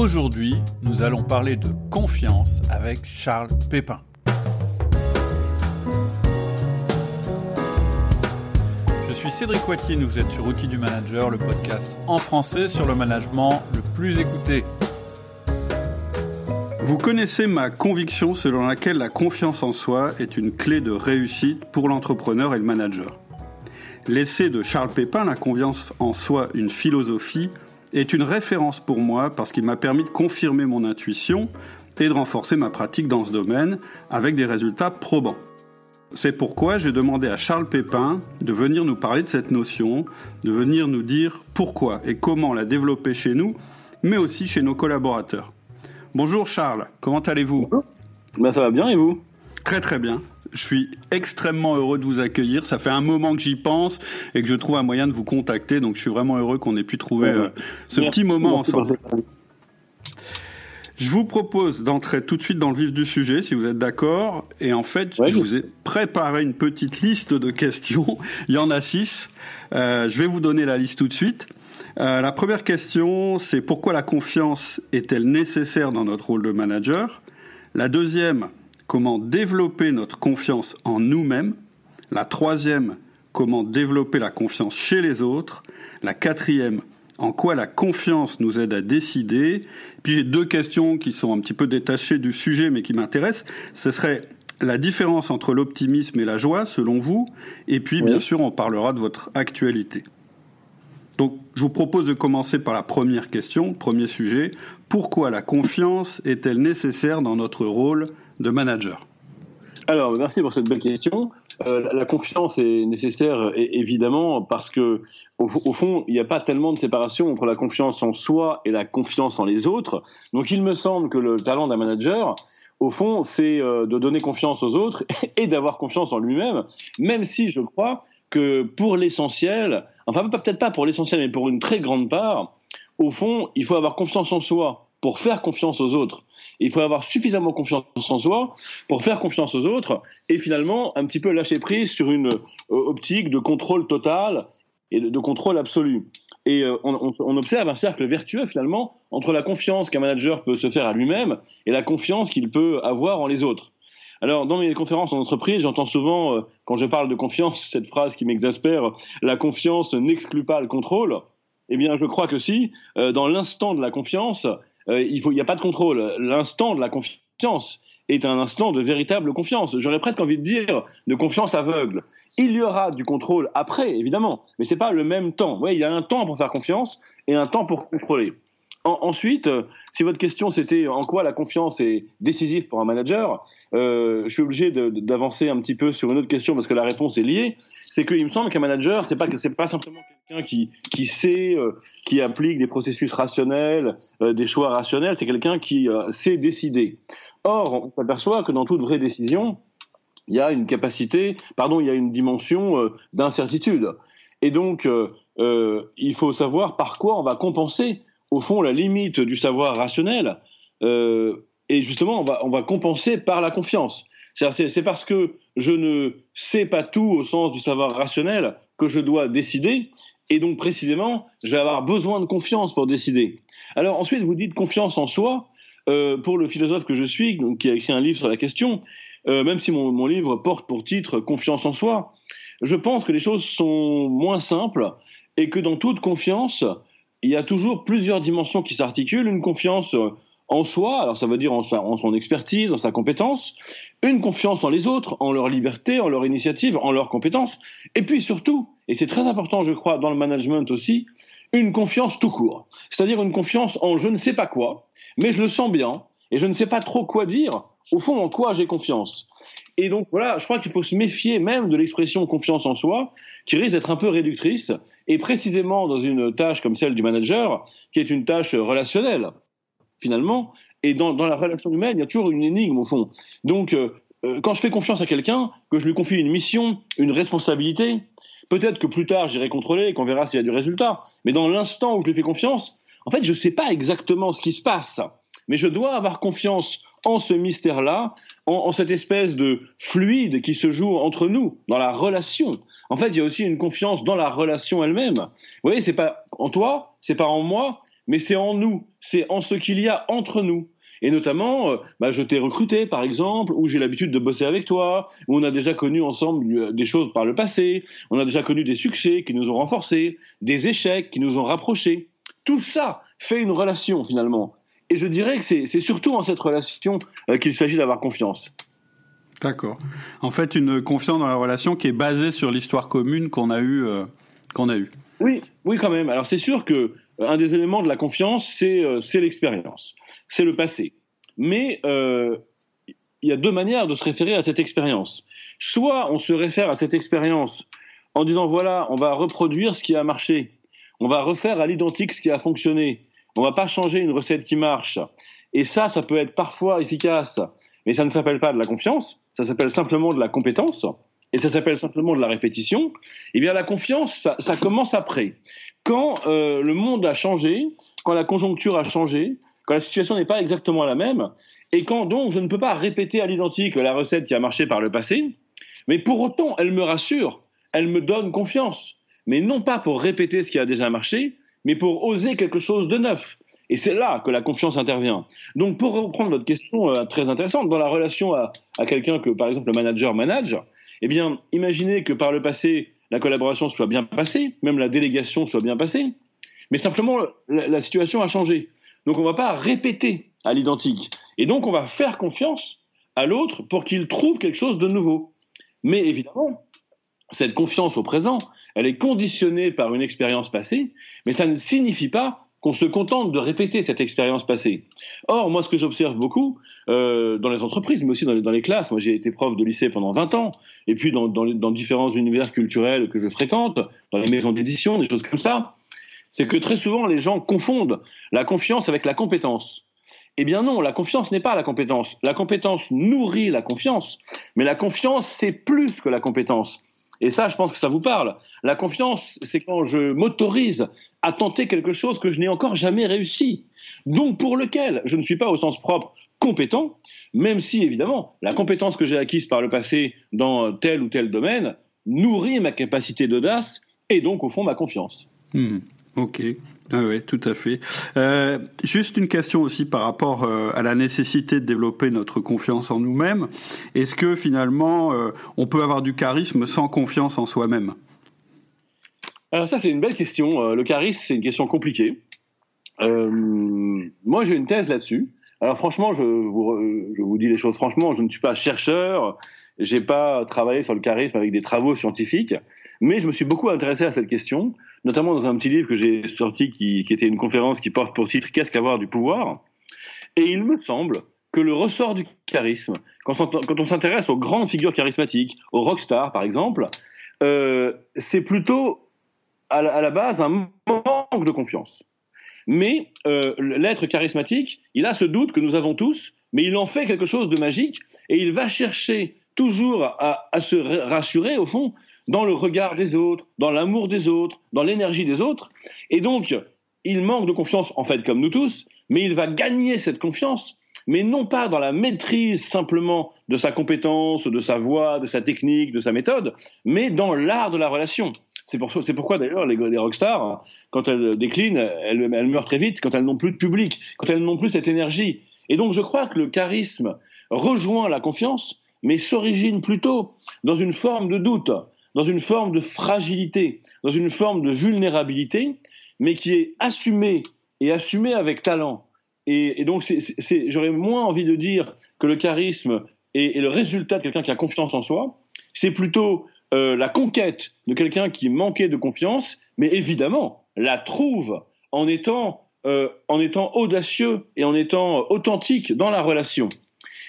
Aujourd'hui, nous allons parler de confiance avec Charles Pépin. Je suis Cédric Wattier, vous êtes sur Outils du Manager, le podcast en français sur le management le plus écouté. Vous connaissez ma conviction selon laquelle la confiance en soi est une clé de réussite pour l'entrepreneur et le manager. L'essai de Charles Pépin, La confiance en soi, une philosophie, est une référence pour moi parce qu'il m'a permis de confirmer mon intuition et de renforcer ma pratique dans ce domaine avec des résultats probants. C'est pourquoi j'ai demandé à Charles Pépin de venir nous parler de cette notion, de venir nous dire pourquoi et comment la développer chez nous, mais aussi chez nos collaborateurs. Bonjour Charles, comment allez-vous? Ben, Ça va bien et vous? Très très bien. Je suis extrêmement heureux de vous accueillir. Ça fait un moment que j'y pense et que je trouve un moyen de vous contacter. Donc je suis vraiment heureux qu'on ait pu trouver euh, ce petit moment ensemble. Je vous propose d'entrer tout de suite dans le vif du sujet, si vous êtes d'accord. Et en fait, je vous ai préparé une petite liste de questions. Il y en a six. Euh, je vais vous donner la liste tout de suite. Euh, la première question, c'est pourquoi la confiance est-elle nécessaire dans notre rôle de manager? La deuxième, comment développer notre confiance en nous-mêmes. La troisième, comment développer la confiance chez les autres. La quatrième, en quoi la confiance nous aide à décider. Puis j'ai deux questions qui sont un petit peu détachées du sujet mais qui m'intéressent. Ce serait la différence entre l'optimisme et la joie, selon vous. Et puis, bien sûr, on parlera de votre actualité. Donc, je vous propose de commencer par la première question, premier sujet. Pourquoi la confiance est-elle nécessaire dans notre rôle de manager alors, merci pour cette belle question. Euh, la confiance est nécessaire, évidemment, parce que au, fond, il n'y a pas tellement de séparation entre la confiance en soi et la confiance en les autres. Donc, il me semble que le talent d'un manager, au fond, c'est euh, de donner confiance aux autres et d'avoir confiance en lui-même, même si je crois que pour l'essentiel, enfin peut-être pas pour l'essentiel, mais pour une très grande part, au fond, il faut avoir confiance en soi pour faire confiance aux autres. Il faut avoir suffisamment confiance en soi pour faire confiance aux autres et finalement un petit peu lâcher prise sur une euh, optique de contrôle total et de, contrôle absolu. Et euh, on, observe un cercle vertueux finalement entre la confiance qu'un manager peut se faire à lui-même et la confiance qu'il peut avoir en les autres. Alors, dans mes conférences en entreprise, j'entends souvent, euh, quand je parle de confiance, cette phrase qui m'exaspère, la confiance n'exclut pas le contrôle. Eh bien, je crois que si, dans l'instant de la confiance, euh, il n'y a pas de contrôle. L'instant de la confiance est un instant de véritable confiance. J'aurais presque envie de dire de confiance aveugle. Il y aura du contrôle après, évidemment, mais ce n'est pas le même temps. Il y a un temps pour faire confiance et un temps pour contrôler ensuite, euh, si votre question c'était en quoi la confiance est décisive pour un manager, euh, je suis obligé d'avancer un petit peu sur une autre question parce que la réponse est liée. C'est qu'il me semble qu'un manager, c'est pas c'est pas simplement quelqu'un qui qui sait, euh, qui applique des processus rationnels, des choix rationnels. C'est quelqu'un qui sait décider. Or, on s'aperçoit que dans toute vraie décision, il y a une capacité, pardon, il y a une dimension d'incertitude. Et donc, il faut savoir par quoi on va compenser au fond, la limite du savoir rationnel. Euh, et justement, on va, on va compenser par la confiance. C'est parce que je ne sais pas tout au sens du savoir rationnel que je dois décider. Et donc, précisément, je vais avoir besoin de confiance pour décider. Alors, ensuite, vous dites confiance en soi. Euh, pour le philosophe que je suis, donc, qui a écrit un livre sur la question, euh, même si mon, mon, livre porte pour titre Confiance en soi, je pense que les choses sont moins simples et que dans toute confiance, il y a toujours plusieurs dimensions qui s'articulent. Une confiance euh, en soi, alors ça veut dire en, son expertise, en sa compétence, une confiance en les autres, en leur liberté, en leur initiative, en leurs compétences, et puis surtout, et c'est très important je crois dans le management aussi, une confiance tout court, c'est-à-dire une confiance en je ne sais pas quoi, mais je le sens bien, et je ne sais pas trop quoi dire. Au fond, en quoi j'ai confiance et donc voilà, je crois qu'il faut se méfier même de l'expression confiance en soi, qui risque d'être un peu réductrice, et précisément dans une tâche comme celle du manager, qui est une tâche relationnelle, finalement, et dans, la relation humaine, il y a toujours une énigme au fond. Donc, euh, euh, quand je fais confiance à quelqu'un, que je lui confie une mission, une responsabilité, peut-être que plus tard j'irai contrôler et qu'on verra s'il y a du résultat, mais dans l'instant où je lui fais confiance, en fait, je ne sais pas exactement ce qui se passe, mais je dois avoir confiance en ce mystère-là, en, cette espèce de fluide qui se joue entre nous, dans la relation. En fait, il y a aussi une confiance dans la relation elle-même. Vous voyez, c'est pas en toi, c'est pas en moi, mais c'est en nous, c'est en ce qu'il y a entre nous. Et notamment, euh, bah, je t'ai recruté, par exemple, ou j'ai l'habitude de bosser avec toi, ou on a déjà connu ensemble euh, des choses par le passé, on a déjà connu des succès qui nous ont renforcés, des échecs qui nous ont rapprochés. Tout ça fait une relation, finalement. Et je dirais que c'est surtout en cette relation euh, qu'il s'agit d'avoir confiance. D'accord. En fait, une confiance dans la relation qui est basée sur l'histoire commune qu'on a eue. Euh, qu'on a eu. Oui, oui, quand même. Alors c'est sûr que euh, un des éléments de la confiance, c'est l'expérience, c'est le passé. Mais il y a deux manières de se référer à cette expérience. Soit on se réfère à cette expérience en disant voilà, on va reproduire ce qui a marché, on va refaire à l'identique ce qui a fonctionné, on va pas changer une recette qui marche. Et ça, ça peut être parfois efficace, mais ça ne s'appelle pas de la confiance, ça s'appelle simplement de la compétence, et ça s'appelle simplement de la répétition. Eh bien, la confiance, ça, commence après. Quand euh, le monde a changé, quand la conjoncture a changé, quand la situation n'est pas exactement la même, et quand donc je ne peux pas répéter à l'identique la recette qui a marché par le passé, mais pour autant, elle me rassure, elle me donne confiance, mais non pas pour répéter ce qui a déjà marché, mais pour oser quelque chose de neuf. Et c'est là que la confiance intervient. Donc, pour reprendre votre question euh, très intéressante, dans la relation à, quelqu'un que, par exemple, le manager manage, eh bien, imaginez que par le passé, la collaboration soit bien passée, même la délégation soit bien passée, mais simplement, la, la situation a changé. Donc, on ne va pas répéter à l'identique. Et donc, on va faire confiance à l'autre pour qu'il trouve quelque chose de nouveau. Mais évidemment, cette confiance au présent, elle est conditionnée par une expérience passée, mais ça ne signifie pas qu'on se contente de répéter cette expérience passée. Or, moi, ce que j'observe beaucoup euh, dans les entreprises, mais aussi dans les, classes, moi j'ai été prof de lycée pendant 20 ans, et puis dans, dans différents univers culturels que je fréquente, dans les maisons d'édition, des choses comme ça, c'est que très souvent les gens confondent la confiance avec la compétence. Eh bien non, la confiance n'est pas la compétence. La compétence nourrit la confiance, mais la confiance, c'est plus que la compétence. Et ça, je pense que ça vous parle. La confiance, c'est quand je m'autorise à tenter quelque chose que je n'ai encore jamais réussi. Donc pour lequel je ne suis pas au sens propre compétent, même si évidemment la compétence que j'ai acquise par le passé dans tel ou tel domaine nourrit ma capacité d'audace et donc au fond ma confiance. Hmm. Ok, ah oui, tout à fait. Euh, juste une question aussi par rapport euh, à la nécessité de développer notre confiance en nous-mêmes. Est-ce que finalement, euh, on peut avoir du charisme sans confiance en soi-même? Alors ça, c'est une belle question. le charisme, c'est une question compliquée. moi, j'ai une thèse là-dessus. Alors franchement, je vous, je vous dis les choses franchement, je ne suis pas chercheur, j'ai pas travaillé sur le charisme avec des travaux scientifiques, mais je me suis beaucoup intéressé à cette question, notamment dans un petit livre que j'ai sorti qui, était une conférence qui porte pour titre Qu'est-ce qu'avoir du pouvoir? Et il me semble que le ressort du charisme, quand on, s'intéresse aux grandes figures charismatiques, aux rockstars par exemple, euh, c'est plutôt à la, base un manque de confiance. Mais euh, l'être charismatique, il a ce doute que nous avons tous, mais il en fait quelque chose de magique et il va chercher toujours à, se rassurer, au fond, dans le regard des autres, dans l'amour des autres, dans l'énergie des autres. Et donc, il manque de confiance, en fait, comme nous tous, mais il va gagner cette confiance, mais non pas dans la maîtrise simplement de sa compétence, de sa voix, de sa technique, de sa méthode, mais dans l'art de la relation. C'est pour, pourquoi d'ailleurs les, les, rockstars, quand elles déclinent, elles, elles meurent très vite, quand elles n'ont plus de public, quand elles n'ont plus cette énergie. Et donc je crois que le charisme rejoint la confiance, mais s'origine plutôt dans une forme de doute, dans une forme de fragilité, dans une forme de vulnérabilité, mais qui est assumée et assumée avec talent. Et, donc, j'aurais moins envie de dire que le charisme est, le résultat de quelqu'un qui a confiance en soi. C'est plutôt euh, la conquête de quelqu'un qui manquait de confiance, mais évidemment la trouve en étant, euh, en étant audacieux et en étant authentique dans la relation.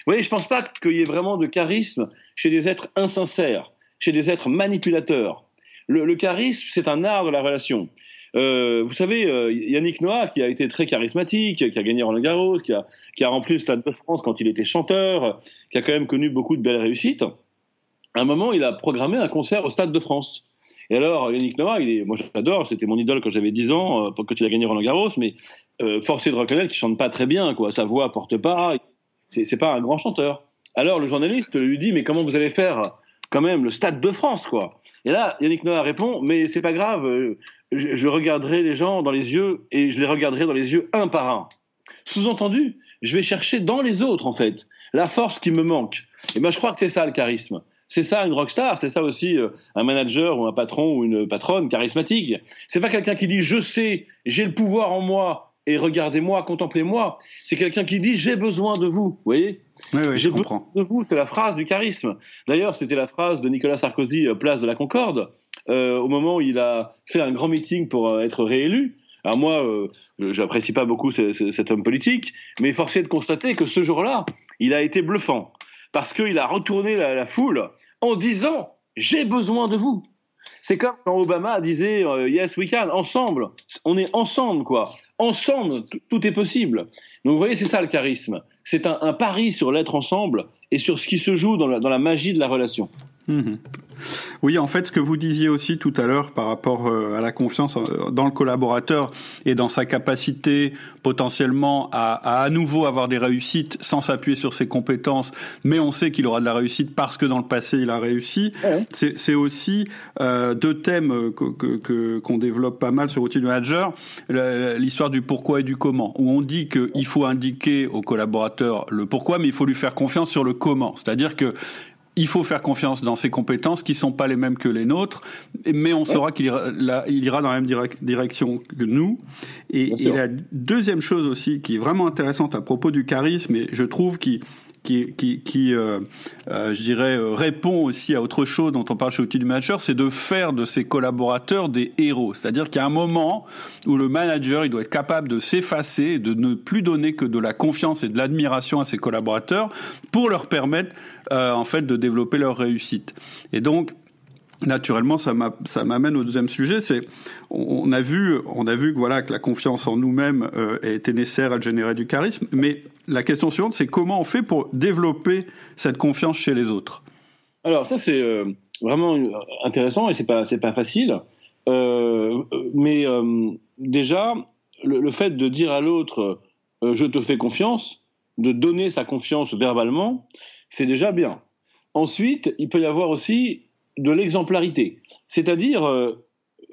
Voyez, je ne pense pas qu'il y ait vraiment de charisme chez des êtres insincères, chez des êtres manipulateurs. Le, charisme, c'est un art de la relation. Euh, vous savez, euh, Yannick Noah, qui a été très charismatique, qui a gagné Roland Garros, qui a, qui a rempli le Stade de France quand il était chanteur, qui a quand même connu beaucoup de belles réussites, à un moment, il a programmé un concert au Stade de France. Et alors, Yannick Noah, il est, moi j'adore, c'était mon idole quand j'avais 10 ans, euh, quand il a gagné Roland Garros, mais euh, forcé de reconnaître qu'il chante pas très bien, quoi. Sa voix porte pas, c'est pas un grand chanteur. Alors le journaliste lui dit, mais comment vous allez faire quand même le Stade de France, quoi? Et là, Yannick Noah répond, mais c'est pas grave, euh, je, regarderai les gens dans les yeux et je les regarderai dans les yeux un par un. Sous-entendu, je vais chercher dans les autres, en fait, la force qui me manque. Et ben, je crois que c'est ça le charisme. C'est ça une rockstar, c'est ça aussi euh, un manager ou un patron ou une patronne charismatique. C'est pas quelqu'un qui dit je sais, j'ai le pouvoir en moi et regardez-moi, contemplez-moi. C'est quelqu'un qui dit j'ai besoin de vous, vous voyez oui, oui, je comprends. De vous, c'est la phrase du charisme. D'ailleurs, c'était la phrase de Nicolas Sarkozy, euh, place de la Concorde, euh, au moment où il a fait un grand meeting pour être réélu. Alors moi, je j'apprécie pas beaucoup cet homme politique, mais force est de constater que ce jour-là, il a été bluffant parce qu'il a retourné la, foule en disant j'ai besoin de vous. C'est comme quand Obama disait euh, yes we can, ensemble, on est ensemble quoi, ensemble tout est possible. Donc vous voyez c'est ça le charisme, c'est un, pari sur l'être ensemble et sur ce qui se joue dans la magie de la relation. Mhm. Oui, en fait, ce que vous disiez aussi tout à l'heure par rapport euh, à la confiance euh, dans le collaborateur et dans sa capacité potentiellement à à, nouveau avoir des réussites sans s'appuyer sur ses compétences, mais on sait qu'il aura de la réussite parce que dans le passé il a réussi. C'est aussi euh, deux thèmes qu'on que, qu'on développe pas mal sur Outil Manager, l'histoire du pourquoi et du comment, où on dit qu'il faut indiquer au collaborateur le pourquoi, mais il faut lui faire confiance sur le comment. C'est-à-dire que il faut faire confiance dans ses compétences qui sont pas les mêmes que les nôtres, mais on saura qu'il ira, il ira dans la même direction que nous. Et, et, la deuxième chose aussi qui est vraiment intéressante à propos du charisme, et je trouve qu'il qui, qui, qui euh, euh, je dirais, euh, répond aussi à autre chose dont on parle chez Outil du Manager, c'est de faire de ses collaborateurs des héros. C'est-à-dire qu'il y a un moment où le manager, il doit être capable de s'effacer, de ne plus donner que de la confiance et de l'admiration à ses collaborateurs pour leur permettre, euh, en fait, de développer leur réussite. Et donc, naturellement, ça m'amène au deuxième sujet. C'est on a vu, on a vu que voilà que la confiance en nous-mêmes euh, était nécessaire, à générer du charisme. Mais la question suivante, c'est comment on fait pour développer cette confiance chez les autres? Alors ça, c'est euh, vraiment intéressant et c'est pas c'est pas facile. Euh, mais déjà, le, fait de dire à l'autre je te fais confiance, de donner sa confiance verbalement, c'est déjà bien. Ensuite, il peut y avoir aussi de l'exemplarité. C'est-à-dire, euh,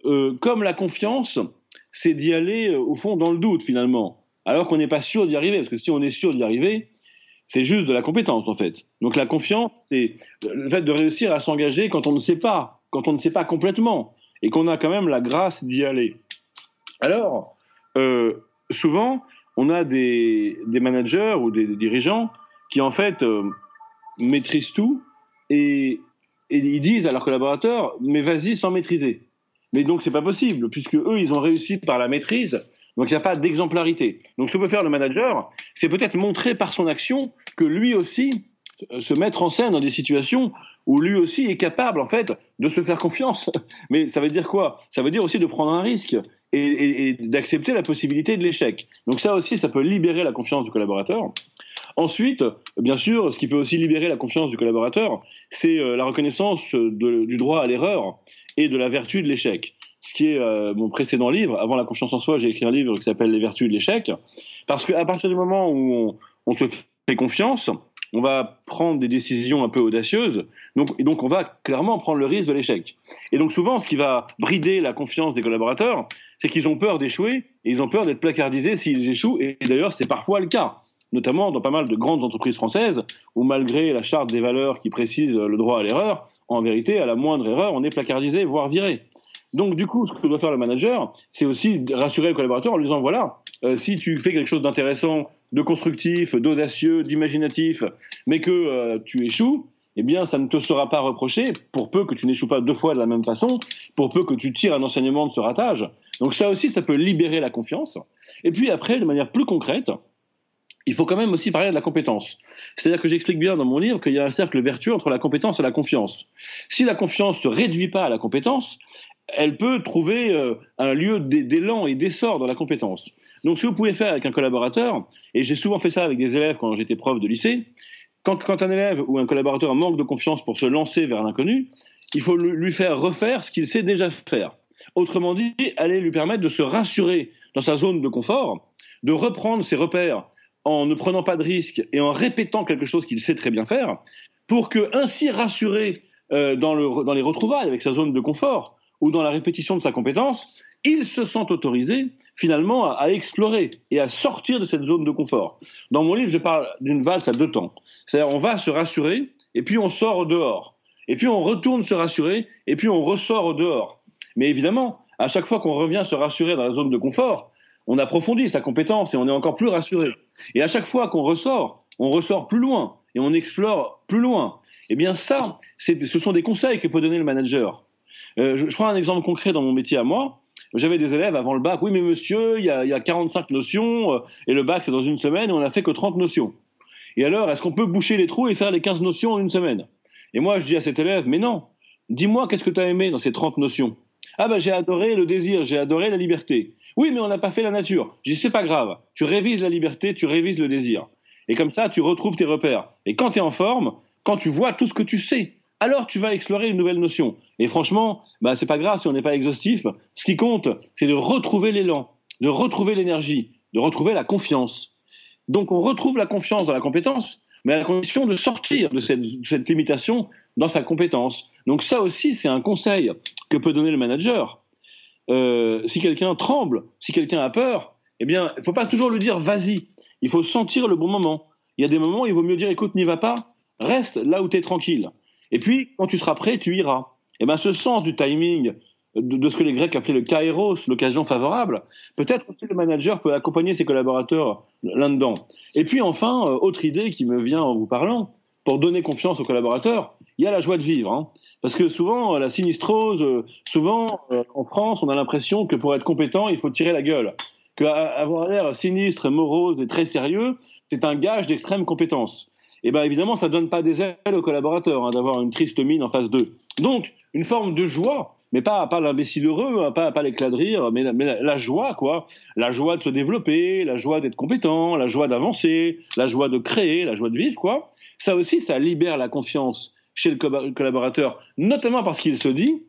euh, comme la confiance, c'est d'y aller euh, au fond dans le doute finalement, alors qu'on n'est pas sûr d'y arriver, parce que si on est sûr d'y arriver, c'est juste de la compétence en fait. Donc la confiance, c'est le fait de réussir à s'engager quand on ne sait pas, quand on ne sait pas complètement, et qu'on a quand même la grâce d'y aller. Alors, souvent, on a des, managers ou des, dirigeants qui en fait maîtrisent tout et, et ils disent à leurs collaborateurs mais vas-y sans maîtriser. Mais donc c'est pas possible puisque eux ils ont réussi par la maîtrise. Donc il n'y a pas d'exemplarité. Donc ce que peut faire le manager, c'est peut-être montrer par son action que lui aussi euh, se mettre en scène dans des situations où lui aussi est capable en fait de se faire confiance. Mais ça veut dire quoi? Ça veut dire aussi de prendre un risque et, et d'accepter la possibilité de l'échec. Donc ça aussi, ça peut libérer la confiance du collaborateur. Ensuite, bien sûr, ce qui peut aussi libérer la confiance du collaborateur, c'est euh, la reconnaissance du droit à l'erreur et de la vertu de l'échec. Ce qui est euh, mon précédent livre. Avant la confiance en soi, j'ai écrit un livre qui s'appelle Les vertus de l'échec. Parce qu'à partir du moment où on, se fait confiance, on va prendre des décisions un peu audacieuses, et donc on va clairement prendre le risque de l'échec. Et donc souvent, ce qui va brider la confiance des collaborateurs, c'est qu'ils ont peur d'échouer et ils ont peur d'être placardisés s'ils échouent. Et d'ailleurs, c'est parfois le cas notamment dans pas mal de grandes entreprises françaises, où malgré la charte des valeurs qui précise le droit à l'erreur, en vérité, à la moindre erreur, on est placardisé, voire viré. Donc du coup, ce que doit faire le manager, c'est aussi rassurer le collaborateur en lui disant, voilà, euh, si tu fais quelque chose d'intéressant, de constructif, d'audacieux, d'imaginatif, mais que euh, tu échoues, eh bien, ça ne te sera pas reproché, pour peu que tu n'échoues pas deux fois de la même façon, pour peu que tu tires un enseignement de ce ratage. Donc ça aussi, ça peut libérer la confiance. Et puis après, de manière plus concrète, il faut quand même aussi parler de la compétence. C'est-à-dire que j'explique bien dans mon livre qu'il y a un cercle vertueux entre la compétence et la confiance. Si la confiance ne se réduit pas à la compétence, elle peut trouver euh, un lieu d'élan et d'essor dans la compétence. Donc ce que vous pouvez faire avec un collaborateur, et j'ai souvent fait ça avec des élèves quand j'étais prof de lycée, quand, quand, un élève ou un collaborateur manque de confiance pour se lancer vers l'inconnu, il faut lui faire refaire ce qu'il sait déjà faire. Autrement dit, aller lui permettre de se rassurer dans sa zone de confort, de reprendre ses repères en ne prenant pas de risques et en répétant quelque chose qu'il sait très bien faire, pour que, ainsi rassuré euh, dans, les retrouvailles avec sa zone de confort ou dans la répétition de sa compétence, il se sent autorisé finalement à, explorer et à sortir de cette zone de confort. Dans mon livre, je parle d'une valse à deux temps. C'est-à-dire, on va se rassurer et puis on sort dehors. Et puis on retourne se rassurer et puis on ressort au dehors. Mais évidemment, à chaque fois qu'on revient se rassurer dans la zone de confort, on approfondit sa compétence et on est encore plus rassuré. Et à chaque fois qu'on ressort, on ressort plus loin et on explore plus loin. Eh bien ça, ce sont des conseils que peut donner le manager. Euh, je, prends un exemple concret dans mon métier à moi. J'avais des élèves avant le bac, oui mais monsieur, il y a, 45 notions euh, et le bac c'est dans une semaine et on n'a fait que 30 notions. Et alors, est-ce qu'on peut boucher les trous et faire les 15 notions en une semaine? Et moi je dis à cet élève, mais non, dis-moi qu'est-ce que tu as aimé dans ces 30 notions? Ah ben j'ai adoré le désir, j'ai adoré la liberté. Oui, mais on n'a pas fait la nature. Je dis, c'est pas grave. Tu révises la liberté, tu révises le désir. Et comme ça, tu retrouves tes repères. Et quand tu es en forme, quand tu vois tout ce que tu sais, alors tu vas explorer une nouvelle notion. Et franchement, bah, c'est pas grave si on n'est pas exhaustif. Ce qui compte, c'est de retrouver l'élan, de retrouver l'énergie, de retrouver la confiance. Donc on retrouve la confiance dans la compétence, mais à la condition de sortir de cette, limitation dans sa compétence. Donc ça aussi, c'est un conseil que peut donner le manager. Euh, si quelqu'un tremble, si quelqu'un a peur, eh bien, il ne faut pas toujours lui dire vas-y. Il faut sentir le bon moment. Il y a des moments où il vaut mieux dire écoute, n'y va pas, reste là où tu es tranquille. Et puis, quand tu seras prêt, tu iras. Eh bien, ce sens du timing, de, ce que les Grecs appelaient le kairos, l'occasion favorable, peut-être que le manager peut accompagner ses collaborateurs là-dedans. Et puis, enfin, euh, autre idée qui me vient en vous parlant, pour donner confiance aux collaborateurs, il y a la joie de vivre. Hein. Parce que souvent, la sinistrose, euh, souvent, euh, en France, on a l'impression que pour être compétent, il faut tirer la gueule. Qu'avoir l'air sinistre, morose et très sérieux, c'est un gage d'extrême compétence. Et bien évidemment, ça ne donne pas des ailes aux collaborateurs hein, d'avoir une triste mine en face d'eux. Donc, une forme de joie, mais pas, pas l'imbécile heureux, hein, pas, pas l'éclat de rire, mais, la, joie, quoi. La joie de se développer, la joie d'être compétent, la joie d'avancer, la joie de créer, la joie de vivre, quoi. Ça aussi, ça libère la confiance chez le collaborateur, notamment parce qu'il se dit,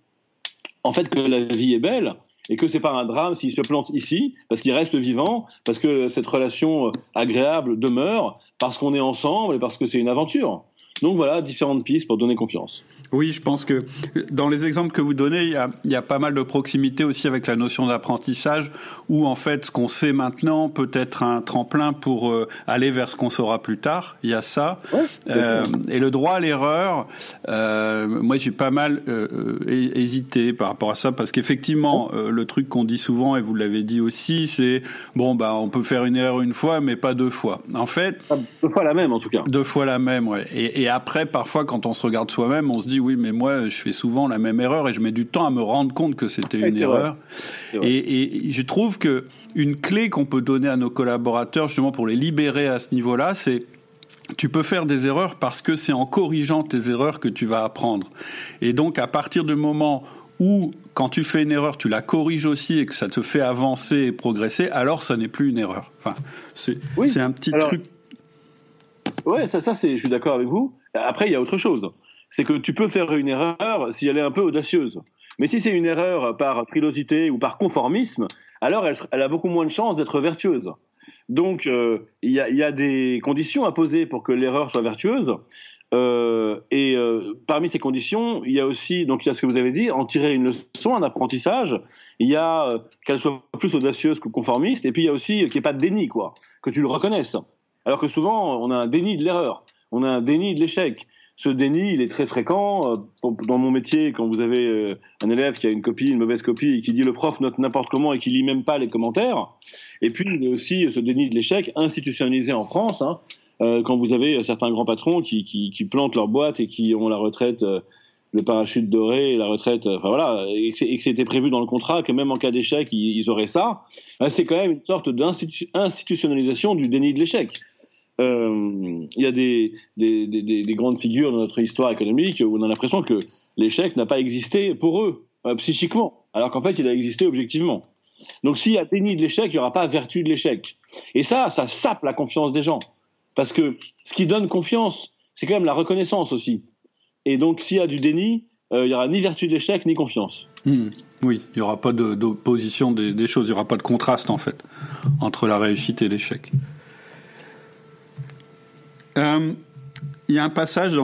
en fait, que la vie est belle et que c'est pas un drame s'il se plante ici, parce qu'il reste vivant, parce que cette relation euh, agréable demeure, parce qu'on est ensemble et parce que c'est une aventure. Donc voilà, différentes pistes pour donner confiance. Oui, je pense que dans les exemples que vous donnez, il y a, il y a pas mal de proximité aussi avec la notion d'apprentissage, où en fait ce qu'on sait maintenant peut être un tremplin pour euh, aller vers ce qu'on saura plus tard. Il y a ça. euh, et le droit à l'erreur, euh, moi j'ai pas mal euh, hésité par rapport à ça, parce qu'effectivement, le truc qu'on dit souvent, et vous l'avez dit aussi, c'est bon bah on peut faire une erreur une fois, mais pas deux fois. En fait, deux fois la même en tout cas. Deux fois la même, ouais. Et, et après, parfois, quand on se regarde soi-même, on se dit oui, mais moi, je fais souvent la même erreur et je mets du temps à me rendre compte que c'était une erreur. Et, et, je trouve que une clé qu'on peut donner à nos collaborateurs, justement, pour les libérer à ce niveau-là, c'est tu peux faire des erreurs parce que c'est en corrigeant tes erreurs que tu vas apprendre. Et donc, à partir du moment où, quand tu fais une erreur, tu la corriges aussi et que ça te fait avancer et progresser, alors ça n'est plus une erreur. Enfin, c'est un petit truc. Ouais, ça, ça c'est, je suis d'accord avec vous. Après, il y a autre chose c'est que tu peux faire une erreur si elle est un peu audacieuse. Mais si c'est une erreur par frilosité ou par conformisme, alors elle, a beaucoup moins de chances d'être vertueuse. Donc euh, il y, a des conditions à poser pour que l'erreur soit vertueuse. Euh, et euh, parmi ces conditions, il y a aussi, donc il y a ce que vous avez dit, en tirer une leçon, un apprentissage. Il y a qu'elle soit plus audacieuse que conformiste, et puis il y a aussi qu'il n'y ait pas de déni, quoi, que tu le reconnaisses. Alors que souvent, on a un déni de l'erreur, on a un déni de l'échec ce déni, il est très fréquent. Euh, dans mon métier, quand vous avez euh, un élève qui a une copie, une mauvaise copie, et qui dit le prof note n'importe comment et qui lit même pas les commentaires. Et puis, il y a aussi ce déni de l'échec institutionnalisé en France, hein, euh, quand vous avez certains grands patrons qui, qui, plantent leur boîte et qui ont la retraite, le parachute doré, la retraite, enfin voilà, et que c'était prévu dans le contrat que même en cas d'échec, ils, auraient ça. C'est quand même une sorte d'institutionnalisation du déni de l'échec. Il y a des, des, des, grandes figures dans notre histoire économique où on a l'impression que l'échec n'a pas existé pour eux, psychiquement, alors qu'en fait, il a existé objectivement. Donc s'il y a déni de l'échec, il n'y aura pas vertu de l'échec. Et ça, ça sape la confiance des gens. Parce que ce qui donne confiance, c'est quand même la reconnaissance aussi. Et donc s'il y a du déni, euh, il n'y aura ni vertu de l'échec, ni confiance. Hmm. Oui, il n'y aura pas d'opposition des, choses, il n'y aura pas de contraste en fait entre la réussite et l'échec. Euh, il y a un passage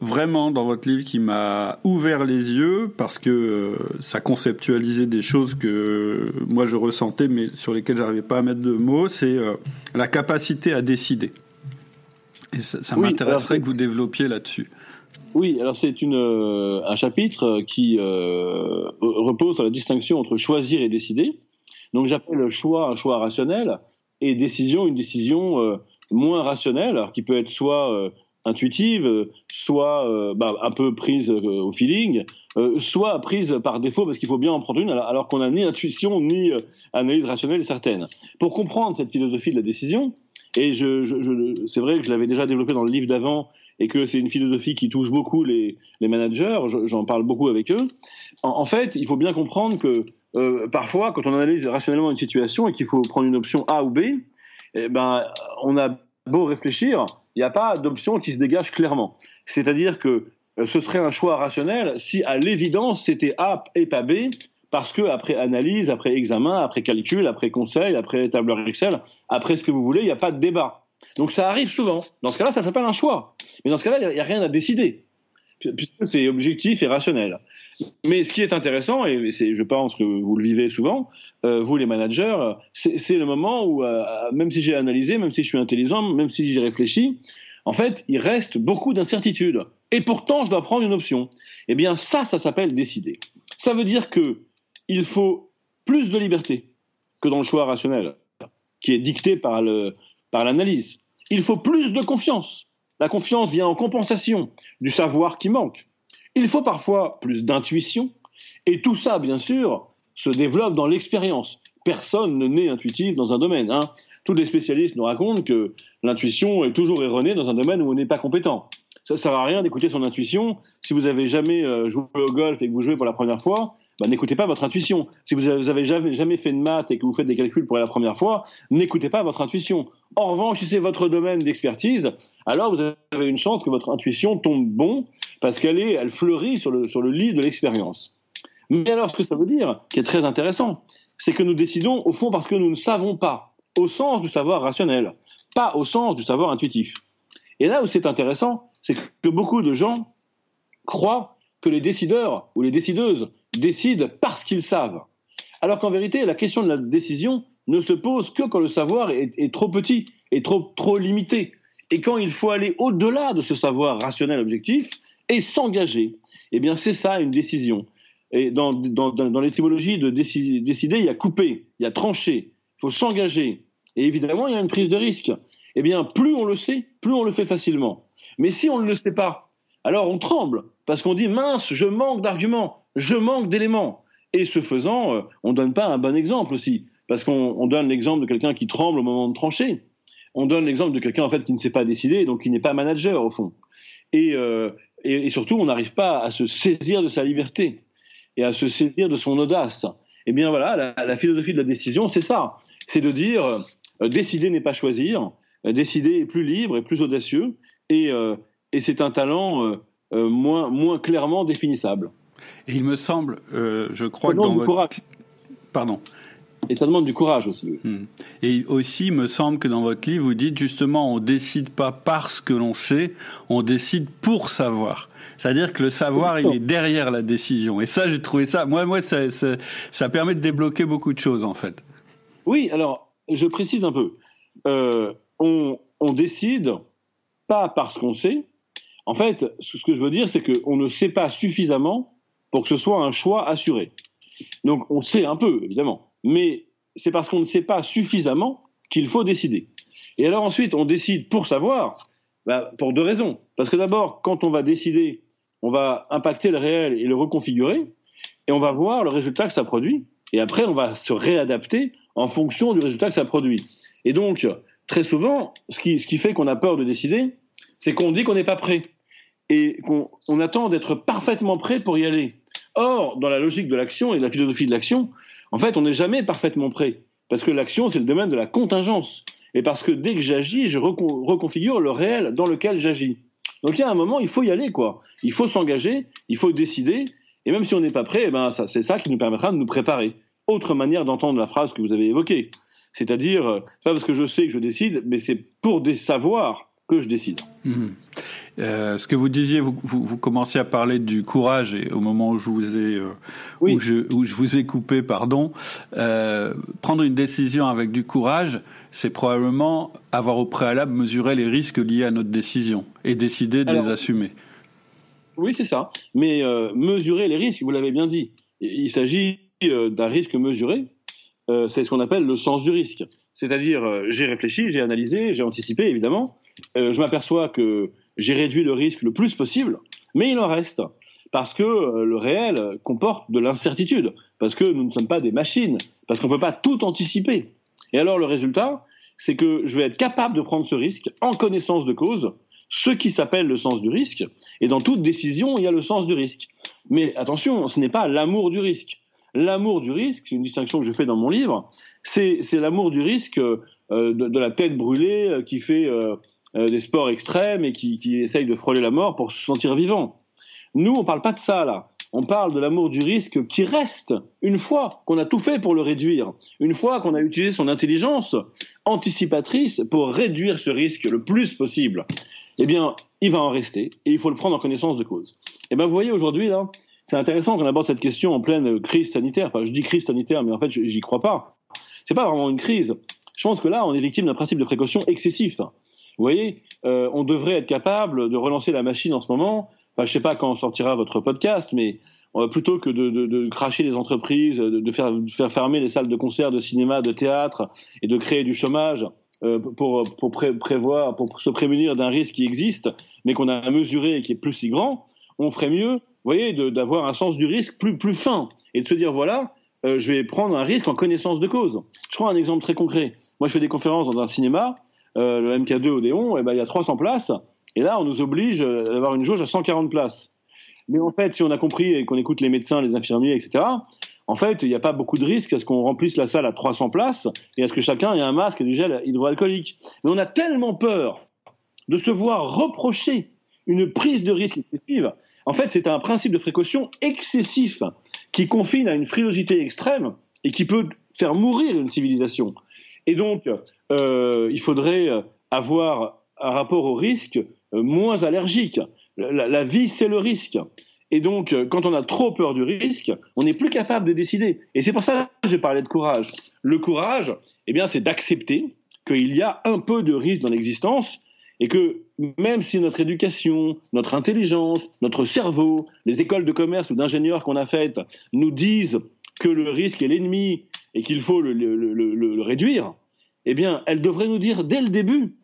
vraiment dans votre livre qui m'a ouvert les yeux parce que euh, ça conceptualisait des choses que moi je ressentais mais sur lesquelles j'arrivais pas à mettre de mots. C'est euh, la capacité à décider. Et ça, m'intéresserait que vous développiez là-dessus. Oui, alors c'est euh, un chapitre qui repose sur la distinction entre choisir et décider. Donc j'appelle le choix un choix rationnel et décision une décision moins rationnelle, qui peut être soit intuitive, soit euh, bah, un peu prise euh, au feeling, euh, soit prise par défaut parce qu'il faut bien en prendre une alors, qu'on n'a ni intuition ni analyse rationnelle certaine. Pour comprendre cette philosophie de la décision, et c'est vrai que je l'avais déjà développé dans le livre d'avant et que c'est une philosophie qui touche beaucoup les, managers, j'en parle beaucoup avec eux, en, fait, il faut bien comprendre que parfois, quand on analyse rationnellement une situation et qu'il faut prendre une option A ou B, eh ben, on a beau réfléchir, il n'y a pas d'option qui se dégage clairement. C'est-à-dire que euh, ce serait un choix rationnel si à l'évidence c'était A et pas B, parce que après analyse, après examen, après calcul, après conseil, après tableur Excel, après ce que vous voulez, il n'y a pas de débat. Donc ça arrive souvent. Dans ce cas-là, ça s'appelle un choix. Mais dans ce cas-là, il n'y a, rien à décider, puisque c'est objectif et rationnel. Mais ce qui est intéressant, et je pense que vous le vivez souvent, euh, vous les managers, c'est le moment où, euh, même si j'ai analysé, même si je suis intelligent, même si j'ai réfléchi, en fait, il reste beaucoup d'incertitudes. Et pourtant, je dois prendre une option. Eh bien, ça, ça s'appelle décider. Ça veut dire que il faut plus de liberté que dans le choix rationnel, qui est dicté par l'analyse. Par il faut plus de confiance. La confiance vient en compensation du savoir qui manque. Il faut parfois plus d'intuition, et tout ça, bien sûr, se développe dans l'expérience. Personne ne naît intuitif dans un domaine. Hein. Tous les spécialistes nous racontent que l'intuition est toujours erronée dans un domaine où on n'est pas compétent. Ça ne sert à rien d'écouter son intuition. Si vous avez jamais euh, joué au golf et que vous jouez pour la première fois, bah, n'écoutez pas votre intuition. Si vous avez jamais, fait de maths et que vous faites des calculs pour la première fois, n'écoutez pas votre intuition. En revanche, si c'est votre domaine d'expertise, alors vous avez une chance que votre intuition tombe bon parce qu'elle est, elle fleurit sur le, sur le lit de l'expérience. Mais alors, ce que ça veut dire, qui est très intéressant, c'est que nous décidons au fond parce que nous ne savons pas, au sens du savoir rationnel, pas au sens du savoir intuitif. Et là où c'est intéressant, c'est que beaucoup de gens croient que les décideurs ou les décideuses décident parce qu'ils savent. Alors qu'en vérité, la question de la décision ne se pose que quand le savoir est, trop petit et trop, trop limité. Et quand il faut aller au-delà de ce savoir rationnel objectif et s'engager. Eh bien, c'est ça une décision. Et dans, dans, l'étymologie de décider, il y a couper, il y a trancher, il faut s'engager. Et évidemment, il y a une prise de risque. Eh bien, plus on le sait, plus on le fait facilement. Mais si on ne le sait pas, alors on tremble, parce qu'on dit mince, je manque d'arguments, je manque d'éléments. Et ce faisant, euh, on ne donne pas un bon exemple aussi, parce qu'on donne l'exemple de quelqu'un qui tremble au moment de trancher. On donne l'exemple de quelqu'un en fait qui ne sait pas décider, donc qui n'est pas manager au fond. Et, euh, et, surtout, on n'arrive pas à se saisir de sa liberté et à se saisir de son audace. Eh bien voilà, la, philosophie de la décision, c'est ça. C'est de dire, euh, décider n'est pas choisir, décider est plus libre et plus audacieux, et, c'est un talent moins clairement définissable. Et il me semble, euh, je crois que dans votre... Courage. Pardon. Et ça demande du courage aussi. Hmm. Et aussi, il me semble que dans votre livre, vous dites justement, on décide pas parce que l'on sait, on décide pour savoir. C'est-à-dire que le savoir, il est derrière la décision. Et ça, j'ai trouvé ça. Moi, moi, ça, ça, permet de débloquer beaucoup de choses, en fait. Oui, alors, je précise un peu. Euh, on, on décide pas parce qu'on sait, en fait, ce que je veux dire, c'est qu'on ne sait pas suffisamment pour que ce soit un choix assuré. Donc on sait un peu, évidemment, mais c'est parce qu'on ne sait pas suffisamment qu'il faut décider. Et alors ensuite, on décide pour savoir, bah, pour deux raisons. Parce que d'abord, quand on va décider, on va impacter le réel et le reconfigurer, et on va voir le résultat que ça produit, et après on va se réadapter en fonction du résultat que ça produit. Et donc, très souvent, ce qui, ce qui fait qu'on a peur de décider, c'est qu'on dit qu'on n'est pas prêt et qu'on attend d'être parfaitement prêt pour y aller. Or, dans la logique de l'action et de la philosophie de l'action, en fait, on n'est jamais parfaitement prêt. Parce que l'action, c'est le domaine de la contingence. Et parce que dès que j'agis, je reconfigure le réel dans lequel j'agis. Donc il y a un moment, il faut y aller, quoi. Il faut s'engager, il faut décider. Et même si on n'est pas prêt, eh ben, c'est ça qui nous permettra de nous préparer. Autre manière d'entendre la phrase que vous avez évoquée. C'est-à-dire, euh, pas parce que je sais que je décide, mais c'est pour savoir que je décide. Mmh. Euh, ce que vous disiez, vous, vous, vous, commenciez à parler du courage et au moment où je vous ai, euh, où, je, où je vous ai coupé, pardon, euh, prendre une décision avec du courage, c'est probablement avoir au préalable mesuré les risques liés à notre décision et décider de les assumer. Oui, c'est ça. Mais mesurer les risques, vous l'avez bien dit. Il s'agit d'un risque mesuré. c'est ce qu'on appelle le sens du risque. C'est-à-dire, j'ai réfléchi, j'ai analysé, j'ai anticipé, évidemment. Je m'aperçois que j'ai réduit le risque le plus possible, mais il en reste. Parce que euh, le réel comporte de l'incertitude, parce que nous ne sommes pas des machines, parce qu'on ne peut pas tout anticiper. Et alors le résultat, c'est que je vais être capable de prendre ce risque en connaissance de cause, ce qui s'appelle le sens du risque, et dans toute décision, il y a le sens du risque. Mais attention, ce n'est pas l'amour du risque. L'amour du risque, c'est une distinction que je fais dans mon livre, c'est l'amour du risque euh, de, la tête brûlée euh, qui fait euh, des sports extrêmes et qui, qui essayent de frôler la mort pour se sentir vivant. Nous, on parle pas de ça là. On parle de l'amour du risque qui reste une fois qu'on a tout fait pour le réduire, une fois qu'on a utilisé son intelligence anticipatrice pour réduire ce risque le plus possible. Eh bien, il va en rester et il faut le prendre en connaissance de cause. Eh bien, vous voyez aujourd'hui là, c'est intéressant qu'on aborde cette question en pleine crise sanitaire. Enfin, je dis crise sanitaire, mais en fait, j'y crois pas. C'est pas vraiment une crise. Je pense que là, on est victime d'un principe de précaution excessif. Vous voyez, euh, on devrait être capable de relancer la machine en ce moment. Enfin, je sais pas quand sortira votre podcast, mais euh, plutôt que de, cracher les entreprises, de, faire, fermer les salles de concert, de cinéma, de théâtre et de créer du chômage euh, pour, prévoir, pour se prémunir d'un risque qui existe, mais qu'on a mesuré et qui est plus si grand, on ferait mieux, voyez, d'avoir un sens du risque plus, plus fin et de se dire voilà, je vais prendre un risque en connaissance de cause. Je prends un exemple très concret. Moi, je fais des conférences dans un cinéma euh, le MK2 Odéon, eh ben, il y a 300 places. Et là, on nous oblige d'avoir une jauge à 140 places. Mais en fait, si on a compris et qu'on écoute les médecins, les infirmiers, etc., en fait, il n'y a pas beaucoup de risques à ce qu'on remplisse la salle à 300 places et à ce que chacun ait un masque et du gel hydroalcoolique. Mais on a tellement peur de se voir reprocher une prise de risque excessive. En fait, c'est un principe de précaution excessif qui confine à une frilosité extrême et qui peut faire mourir une civilisation. Et donc, euh, il faudrait avoir un rapport au risque euh, moins allergique. La, vie, c'est le risque. Et donc, euh, quand on a trop peur du risque, on n'est plus capable de décider. Et c'est pour ça que j'ai parlé de courage. Le courage, eh bien, c'est d'accepter qu'il y a un peu de risque dans l'existence et que même si notre éducation, notre intelligence, notre cerveau, les écoles de commerce ou d'ingénieurs qu'on a faites nous disent que le risque est l'ennemi et qu'il faut le, réduire, eh bien, elle devrait nous dire dès le début,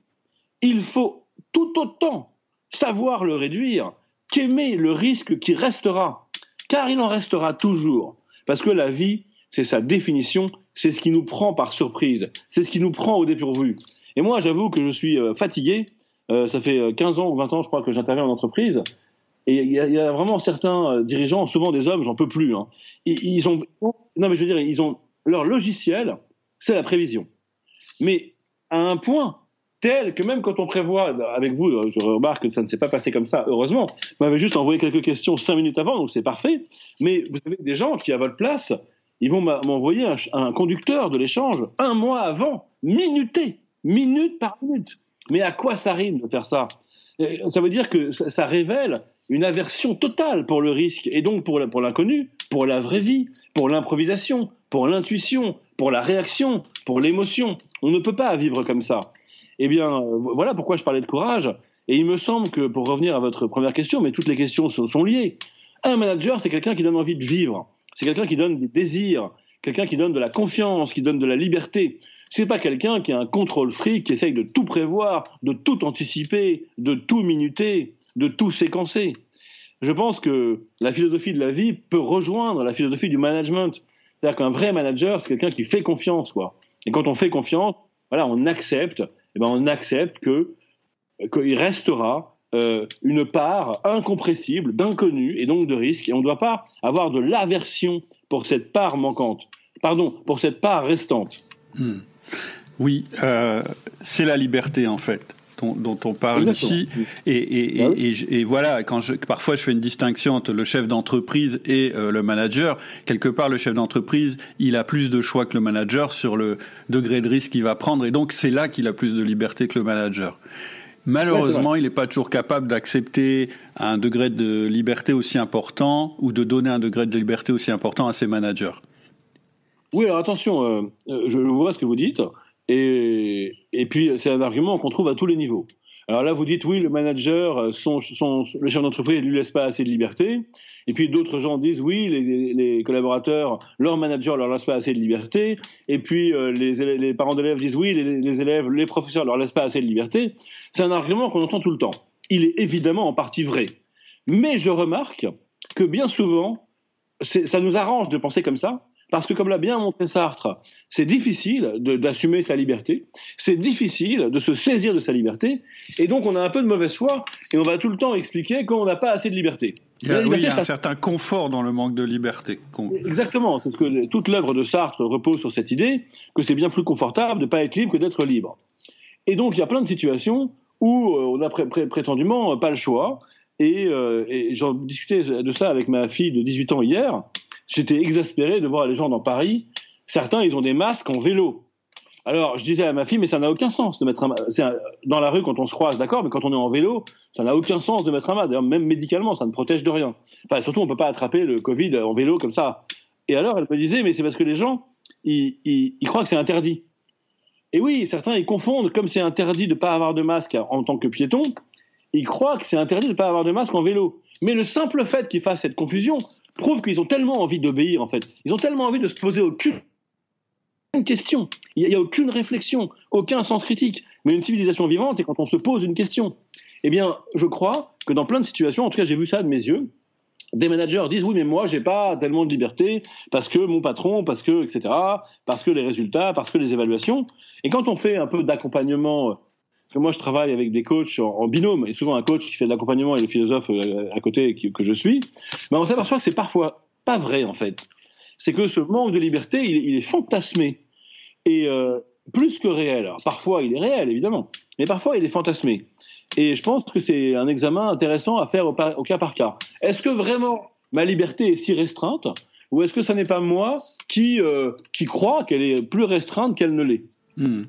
il faut tout autant savoir le réduire qu'aimer le risque qui restera, car il en restera toujours, parce que la vie, c'est sa définition, c'est ce qui nous prend par surprise, c'est ce qui nous prend au dépourvu. Et moi, j'avoue que je suis euh, fatigué, euh, ça fait 15 euh, ans ou 20 ans, je crois, que j'interviens en entreprise, et il y, a vraiment certains dirigeants, souvent des hommes, j'en peux plus. Hein. ils, ont, non mais je veux dire, ils ont leur logiciel, c'est la prévision. Mais à un point tel que même quand on prévoit, avec vous, je remarque que ça ne s'est pas passé comme ça, heureusement, vous m'avez juste envoyé quelques questions cinq minutes avant, donc c'est parfait, mais vous avez des gens qui, à votre place, ils vont m'envoyer un, conducteur de l'échange un mois avant, minuté, minute par minute. Mais à quoi ça rime de faire ça? Ça veut dire que ça, révèle une aversion totale pour le risque, et donc pour l'inconnu, pour la vraie vie, pour l'improvisation, pour l'intuition, pour la réaction, pour l'émotion. On ne peut pas vivre comme ça. Eh bien, euh, voilà pourquoi je parlais de courage. Et il me semble que, pour revenir à votre première question, mais toutes les questions sont, liées, un manager, c'est quelqu'un qui donne envie de vivre. C'est quelqu'un qui donne des désirs, quelqu'un qui donne de la confiance, qui donne de la liberté. C'est pas quelqu'un qui a un contrôle fric, qui essaye de tout prévoir, de tout anticiper, de tout minuter, de tout séquencer. Je pense que la philosophie de la vie peut rejoindre la philosophie du management. C'est-à-dire qu'un vrai manager, c'est quelqu'un qui fait confiance, quoi. Et quand on fait confiance, voilà, on accepte eh ben on accepte que qu'il restera euh, une part incompressible d'inconnu et donc de risque, et on ne doit pas avoir de l'aversion pour cette part manquante, pardon, pour cette part restante. Hmm. Oui, euh, c'est la liberté en fait. Dont, on parle ici. Et, bah et, voilà, quand je, parfois je fais une distinction entre le chef d'entreprise et euh, le manager. Quelque part, le chef d'entreprise, il a plus de choix que le manager sur le degré de risque qu'il va prendre. Et donc, c'est là qu'il a plus de liberté que le manager. Malheureusement, il n'est pas toujours capable d'accepter un degré de liberté aussi important ou de donner un degré de liberté aussi important à ses managers. Oui, alors attention, euh, euh, je, vois ce que vous dites, et, et puis c'est un argument qu'on trouve à tous les niveaux. Alors là, vous dites oui, le manager, euh, son, son, le chef d'entreprise ne lui laisse pas assez de liberté. Et puis d'autres gens disent oui, les, les, collaborateurs, leur manager leur laisse pas assez de liberté. Et puis euh, les, les, parents d'élèves disent oui, les, élèves, les professeurs leur laissent pas assez de liberté. C'est un argument qu'on entend tout le temps. Il est évidemment en partie vrai. Mais je remarque que bien souvent, ça nous arrange de penser comme ça, parce que, comme l'a bien montré Sartre, c'est difficile d'assumer sa liberté, c'est difficile de se saisir de sa liberté, et donc on a un peu de mauvaise foi, et on va tout le temps expliquer qu'on n'a pas assez de liberté. Il y a, oui, il y a un certain confort dans le manque de liberté. Exactement, c'est ce que toute l'œuvre de Sartre repose sur cette idée que c'est bien plus confortable de ne pas être libre que d'être libre. Et donc il y a plein de situations où euh, on a prétendument pas le choix, et, euh, et j'en discutais de ça avec ma fille de 18 ans hier, J'étais exaspéré de voir les gens dans Paris. Certains, ils ont des masques en vélo. Alors, je disais à ma fille, mais ça n'a aucun sens de mettre un masque. Dans la rue, quand on se croise, d'accord, mais quand on est en vélo, ça n'a aucun sens de mettre un masque. D'ailleurs, même médicalement, ça ne protège de rien. Enfin, surtout, on ne peut pas attraper le Covid en vélo comme ça. Et alors, elle me disait, mais c'est parce que les gens, ils, croient que c'est interdit. Et oui, certains, ils confondent, comme c'est interdit de ne pas avoir de masque en tant que piéton, ils croient que c'est interdit de ne pas avoir de masque en vélo. Mais le simple fait qu'ils fassent cette confusion prouve qu'ils ont tellement envie d'obéir, en fait. Ils ont tellement envie de se poser aucune question. Il n'y a, aucune réflexion, aucun sens critique. Mais une civilisation vivante, c'est quand on se pose une question. Eh bien, je crois que dans plein de situations, en tout cas, j'ai vu ça de mes yeux, des managers disent oui mais moi j'ai pas tellement de liberté parce que mon patron parce que etc parce que les résultats parce que les évaluations et quand on fait un peu d'accompagnement que moi je travaille avec des coachs en, binôme, et souvent un coach qui fait de l'accompagnement et le philosophe euh, à côté que, je suis, ben on s'aperçoit que c'est parfois pas vrai en fait. C'est que ce manque de liberté, il, est fantasmé. Et euh, plus que réel. Parfois il est réel évidemment, mais parfois il est fantasmé. Et je pense que c'est un examen intéressant à faire au, cas par cas. Est-ce que vraiment ma liberté est si restreinte? Ou est-ce que ce n'est pas moi qui, euh, crois qu'elle est plus restreinte qu'elle ne l'est? Hmm.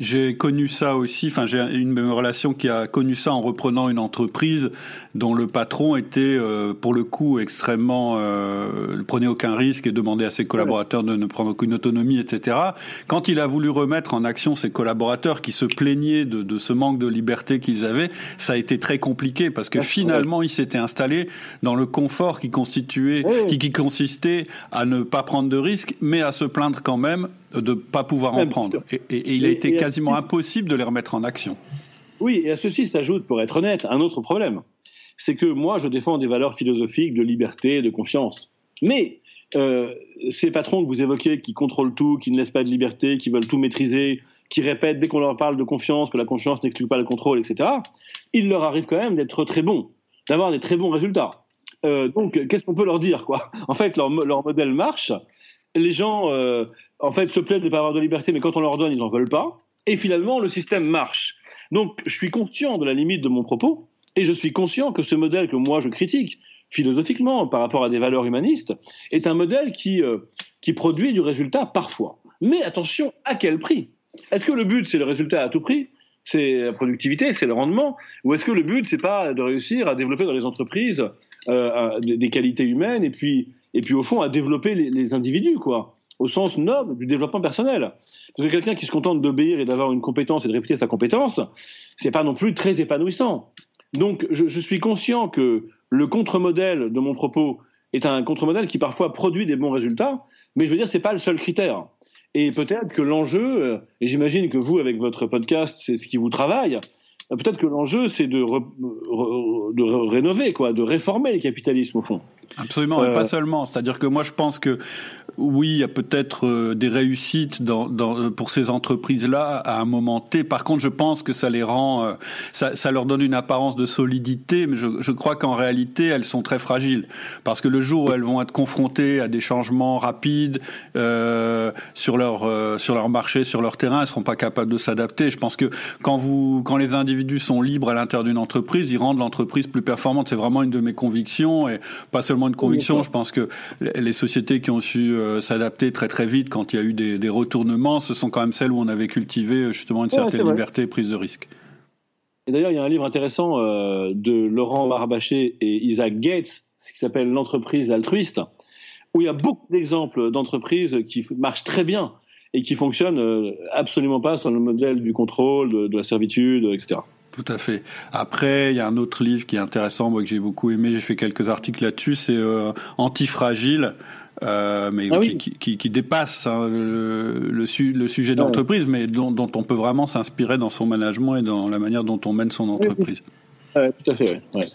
J'ai connu ça aussi. Enfin, j'ai une relation qui a connu ça en reprenant une entreprise dont le patron était, euh, pour le coup, extrêmement euh, ne prenait aucun risque et demandait à ses collaborateurs de ne prendre aucune autonomie, etc. Quand il a voulu remettre en action ses collaborateurs qui se plaignaient de, de ce manque de liberté qu'ils avaient, ça a été très compliqué parce que finalement, il s'était installé dans le confort qui constituait, qui, qui consistait à ne pas prendre de risques, mais à se plaindre quand même de ne pas pouvoir en prendre. Et, et, il a été quasiment impossible de les remettre en action. Oui, et à ceci s'ajoute, pour être honnête, un autre problème. C'est que moi, je défends des valeurs philosophiques de liberté, de confiance. Mais euh, ces patrons que vous évoquez, qui contrôlent tout, qui ne laissent pas de liberté, qui veulent tout maîtriser, qui répètent dès qu'on leur parle de confiance que la confiance n'exclut pas le contrôle, etc., il leur arrive quand même d'être très bons, d'avoir des très bons résultats. Euh, donc, qu'est-ce qu'on peut leur dire, quoi? En fait, leur, leur modèle marche, les gens, euh, en fait, se plaignent de ne pas avoir de liberté, mais quand on leur donne, ils n'en veulent pas. Et finalement, le système marche. Donc, je suis conscient de la limite de mon propos, et je suis conscient que ce modèle que moi je critique, philosophiquement, par rapport à des valeurs humanistes, est un modèle qui, euh, qui produit du résultat parfois. Mais attention, à quel prix? Est-ce que le but, c'est le résultat à tout prix? C'est la productivité, c'est le rendement, ou est-ce que le but c'est pas de réussir à développer dans les entreprises euh, des qualités humaines et puis et puis au fond à développer les, individus, quoi, au sens noble du développement personnel. Parce que quelqu'un qui se contente d'obéir et d'avoir une compétence et de répéter sa compétence, c'est pas non plus très épanouissant. Donc je, suis conscient que le contre-modèle de mon propos est un contre-modèle qui parfois produit des bons résultats, mais je veux dire c'est pas le seul critère. Et peut-être que l'enjeu, euh, et j'imagine que vous avec votre podcast c'est ce qui vous travaille, euh, peut-être que l'enjeu c'est de, de rénover quoi, de réformer le capitalisme au fond. Absolument, et pas euh, seulement. C'est-à-dire que moi, je pense que oui, il y a peut-être euh, des réussites dans, dans, pour ces entreprises-là à un moment T. Par contre, je pense que ça les rend, euh, ça, ça leur donne une apparence de solidité, mais je, je crois qu'en réalité, elles sont très fragiles. Parce que le jour où elles vont être confrontées à des changements rapides euh, sur leur euh, sur leur marché, sur leur terrain, elles seront pas capables de s'adapter. Je pense que quand vous quand les individus sont libres à l'intérieur d'une entreprise, ils rendent l'entreprise plus performante. C'est vraiment une de mes convictions et pas seulement une conviction. Je pense que les sociétés qui ont su euh, s'adapter très très vite quand il y a eu des, des, retournements, ce sont quand même celles où on avait cultivé euh, justement une certaine liberté et prise de risque. Et d'ailleurs, il y a un livre intéressant euh, de Laurent Barbaché et Isaac Gates, qui s'appelle L'entreprise altruiste, où il y a beaucoup d'exemples d'entreprises qui marchent très bien et qui fonctionnent absolument pas sur le modèle du contrôle, de, de la servitude, etc. Tout à fait. Après, il y a un autre livre qui est intéressant, moi que j'ai beaucoup aimé, j'ai fait quelques articles là-dessus, c'est euh, Antifragile. Euh, mais ah qui, qui, qui, dépasse hein, le, le, le, sujet d'entreprise, mais dont, dont, on peut vraiment s'inspirer dans son management et dans la manière dont on mène son entreprise. Oui, tout à fait. Ouais.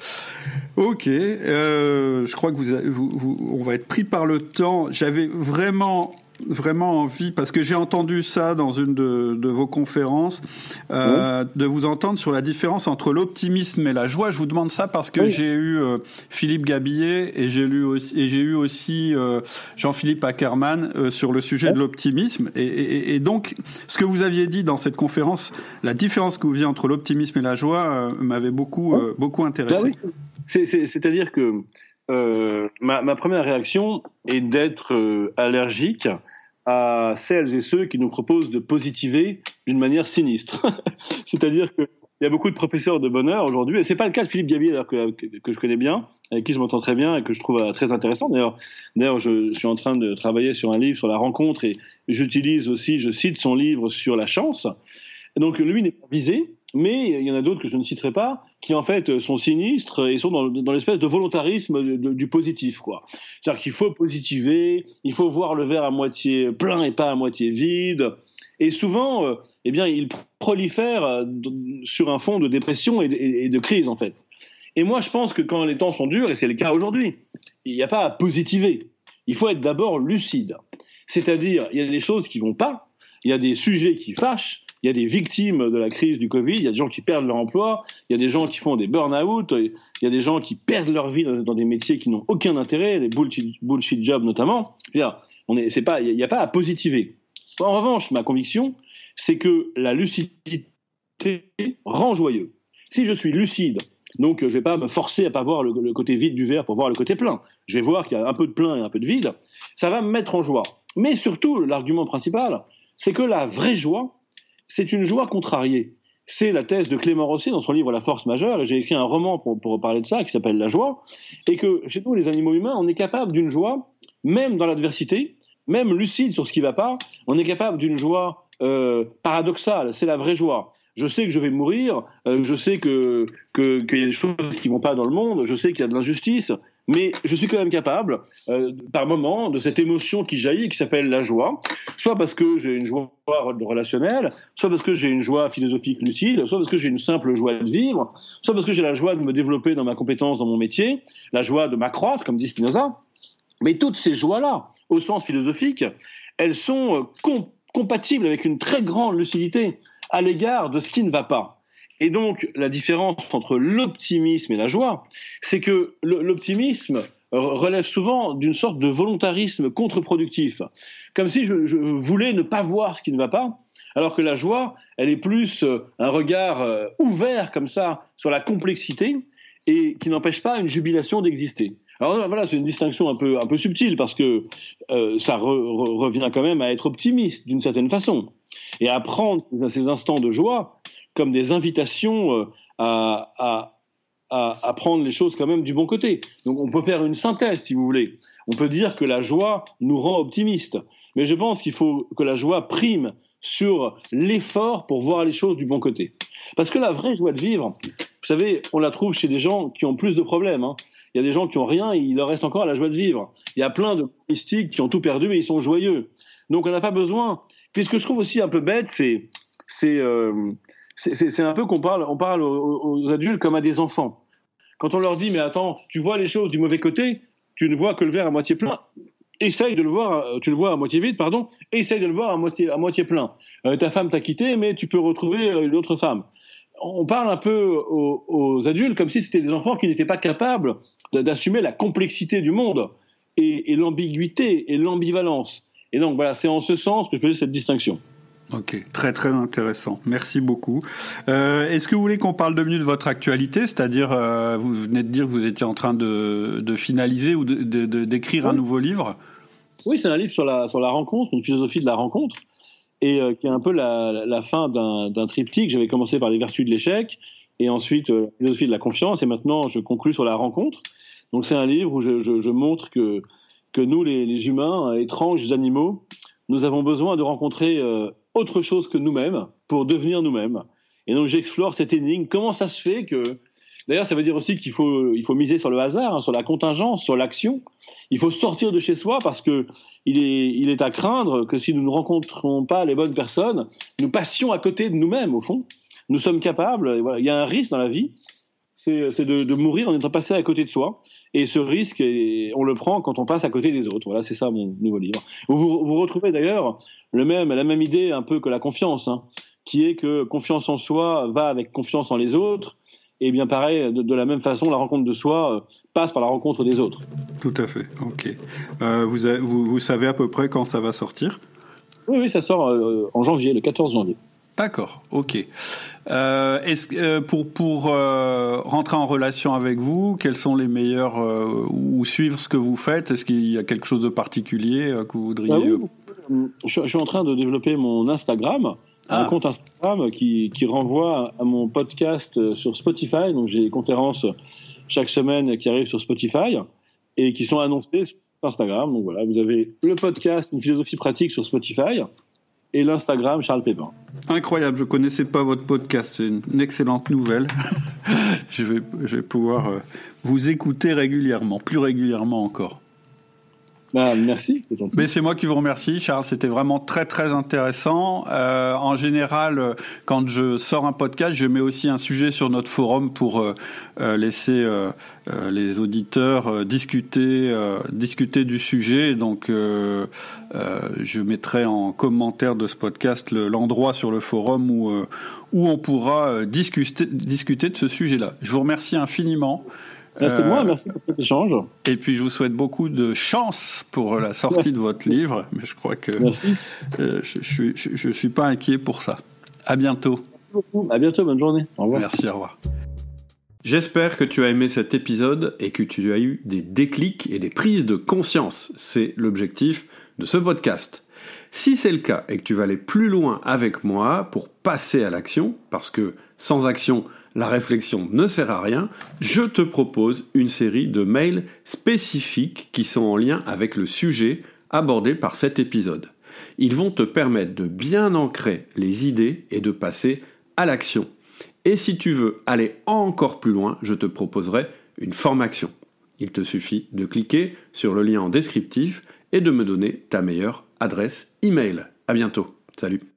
Ok, euh, je crois que vous, vous, vous, on va être pris par le temps. J'avais vraiment vraiment envie, parce que j'ai entendu ça dans une de, de vos conférences, euh, oui. de vous entendre sur la différence entre l'optimisme et la joie. Je vous demande ça parce que oui. j'ai eu euh, Philippe Gabillet et j'ai lu aussi, et j'ai eu aussi euh, Jean-Philippe Ackerman euh, sur le sujet oui. de l'optimisme. Et, et, et, donc, ce que vous aviez dit dans cette conférence, la différence que vous viez entre l'optimisme et la joie, euh, m'avait beaucoup, euh, beaucoup intéressé. Bah c'est-à-dire que euh, ma, ma, première réaction est d'être euh, allergique à celles et ceux qui nous proposent de positiver d'une manière sinistre. C'est-à-dire que il y a beaucoup de professeurs de bonheur aujourd'hui, et c'est pas le cas de Philippe Gabier que, que, que, je connais bien, avec qui je m'entends très bien et que je trouve euh, très intéressant. D'ailleurs, d'ailleurs, je, suis en train de travailler sur un livre sur la rencontre et j'utilise aussi, je cite son livre sur la chance. Donc lui n'est pas visé, mais il y en a d'autres que je ne citerai pas, qui en fait sont sinistres et sont dans, l'espèce de volontarisme du positif, quoi. C'est-à-dire qu'il faut positiver, il faut voir le verre à moitié plein et pas à moitié vide. Et souvent, euh, eh bien, il prolifère euh, sur un fond de dépression et de, et de, crise, en fait. Et moi, je pense que quand les temps sont durs, et c'est le cas aujourd'hui, il n'y a pas à positiver. Il faut être d'abord lucide. C'est-à-dire, il y a des choses qui vont pas, il y a des sujets qui fâchent, il y a des victimes de la crise du Covid, il y a des gens qui perdent leur emploi, il y a des gens qui font des burn-out, il y a des gens qui perdent leur vie dans, des métiers qui n'ont aucun intérêt, les bullshit, jobs notamment. Il n'y a, pas à positiver. En revanche, ma conviction, c'est que la lucidité rend joyeux. Si je suis lucide, donc je ne vais pas me forcer à pas voir le côté vide du verre pour voir le côté plein. Je vais voir qu'il y a un peu de plein et un peu de vide. Ça va me mettre en joie. Mais surtout, l'argument principal, c'est que la vraie joie, c'est une joie contrariée. C'est la thèse de Clément Rosset dans son livre La force majeure, et j'ai écrit un roman pour, parler de ça qui s'appelle La joie, et que chez nous, les animaux humains, on est capable d'une joie, même dans l'adversité, même lucide sur ce qui ne va pas, on est capable d'une joie euh, paradoxale, c'est la vraie joie. Je sais que je vais mourir, euh, je sais que qu'il que y a des choses qui vont pas dans le monde, je sais qu'il y a de l'injustice, mais je suis quand même capable, euh, par moment, de cette émotion qui jaillit, qui s'appelle la joie, soit parce que j'ai une joie relationnelle, soit parce que j'ai une joie philosophique lucide, soit parce que j'ai une simple joie de vivre, soit parce que j'ai la joie de me développer dans ma compétence, dans mon métier, la joie de m'accroître, comme dit Spinoza. Mais toutes ces joies-là, au sens philosophique, elles sont euh, com compatibles avec une très grande lucidité à l'égard de ce qui ne va pas. Et donc, la différence entre l'optimisme et la joie, c'est que l'optimisme relève souvent d'une sorte de volontarisme contre-productif, comme si je, voulais ne pas voir ce qui ne va pas, alors que la joie, elle est plus euh, un regard euh, ouvert comme ça sur la complexité et qui n'empêche pas une jubilation d'exister. Alors voilà, c'est une distinction un peu, un peu subtile parce que euh, ça re, re, revient quand même à être optimiste d'une certaine façon et à prendre ces instants de joie comme des invitations euh, à, à, à, prendre les choses quand même du bon côté. Donc on peut faire une synthèse si vous voulez. On peut dire que la joie nous rend optimistes, mais je pense qu'il faut que la joie prime sur l'effort pour voir les choses du bon côté. Parce que la vraie joie de vivre, vous savez, on la trouve chez des gens qui ont plus de problèmes. Hein. Il y a des gens qui ont rien, il leur reste encore la joie de vivre. Il y a plein de mystiques qui ont tout perdu et ils sont joyeux. Donc on n'a pas besoin. Puis ce que je trouve aussi un peu bête, c'est c'est euh, c'est un peu qu'on parle, on parle aux, aux, adultes comme à des enfants. Quand on leur dit, mais attends, tu vois les choses du mauvais côté, tu ne vois que le verre à moitié plein. essaye de le voir, tu le vois à moitié vide, pardon, essaye de le voir à moitié, à moitié plein. ta femme t'a quitté, mais tu peux retrouver une autre femme. On parle un peu aux, adultes comme si c'était des enfants qui n'étaient pas capables d'assumer la complexité du monde et l'ambiguïté et l'ambivalence. Et donc voilà, c'est en ce sens que je faisais cette distinction. Ok, très très intéressant. Merci beaucoup. Euh, Est-ce que vous voulez qu'on parle deux minutes de votre actualité? C'est-à-dire, euh, vous venez de dire que vous étiez en train de, de finaliser ou d'écrire un nouveau livre? Oui, c'est un livre sur la, sur la rencontre, une philosophie de la rencontre, et euh, qui est un peu la, la fin d'un triptyque. J'avais commencé par les vertus de l'échec, et ensuite la philosophie de la confiance, et maintenant je conclus sur la rencontre. Donc c'est un livre où je, je, je montre que, que nous, les, les, humains, étranges animaux, nous avons besoin de rencontrer euh, autre chose que nous-mêmes pour devenir nous-mêmes. Et donc j'explore cette énigme. Comment ça se fait que... D'ailleurs, ça veut dire aussi qu'il faut, il faut miser sur le hasard, hein, sur la contingence, sur l'action. Il faut sortir de chez soi parce que il est, il est à craindre que si nous ne rencontrons pas les bonnes personnes, nous passions à côté de nous-mêmes, au fond. Nous sommes capables, il y a un risque dans la vie, c'est de, de, mourir en étant passé à côté de soi. Et ce risque, on le prend quand on passe à côté des autres. Voilà, c'est ça mon nouveau livre. Vous, vous retrouvez d'ailleurs le même, la même idée un peu que la confiance, hein, qui est que confiance en soi va avec confiance en les autres. Et bien pareil, de, la même façon, la rencontre de soi euh, passe par la rencontre des autres. Tout à fait, ok. Euh, vous, vous, vous, savez à peu près quand ça va sortir? Oui, oui, ça sort euh, en janvier, le 14 janvier. D'accord, ok. Euh, est-ce euh, pour pour euh, rentrer en relation avec vous, quels sont les meilleurs ou suivre ce que vous faites? Est-ce qu'il y a quelque chose de particulier que vous voudriez ah je, suis en train de développer mon Instagram, un ah. compte Instagram qui qui renvoie à mon podcast sur Spotify. Donc j'ai des conférences chaque semaine qui arrivent sur Spotify et qui sont annoncées sur Instagram. Donc voilà, vous avez le podcast, une philosophie pratique sur Spotify et l'Instagram Charles Pépin. Incroyable, je connaissais pas votre podcast, c'est une, excellente nouvelle. je, vais, je vais pouvoir euh, vous écouter régulièrement, plus régulièrement encore. Bah, merci. Mais c'est moi qui vous remercie, Charles. C'était vraiment très très intéressant. Euh, en général, quand je sors un podcast, je mets aussi un sujet sur notre forum pour euh, euh laisser euh, euh, les auditeurs discuter discuter du sujet. Donc, je mettrai en commentaire de ce podcast l'endroit sur le forum où où on pourra discuter discuter de ce sujet-là. Je vous remercie infiniment. Merci moi, merci pour cet échange. Et puis je vous souhaite beaucoup de chance pour la sortie de votre livre, mais je crois que euh, je, ne suis pas inquiet pour ça. À bientôt. À bientôt, bonne journée. Au revoir. Merci, au revoir. J'espère que tu as aimé cet épisode et que tu as eu des déclics et des prises de conscience. C'est l'objectif de ce podcast. Si c'est le cas et que tu vas aller plus loin avec moi pour passer à l'action, parce que sans action, la réflexion ne sert à rien, je te propose une série de mails spécifiques qui sont en lien avec le sujet abordé par cet épisode. Ils vont te permettre de bien ancrer les idées et de passer à l'action. Et si tu veux aller encore plus loin, je te proposerai une formation. Il te suffit de cliquer sur le lien en descriptif et de me donner ta meilleure adresse email. À bientôt. Salut.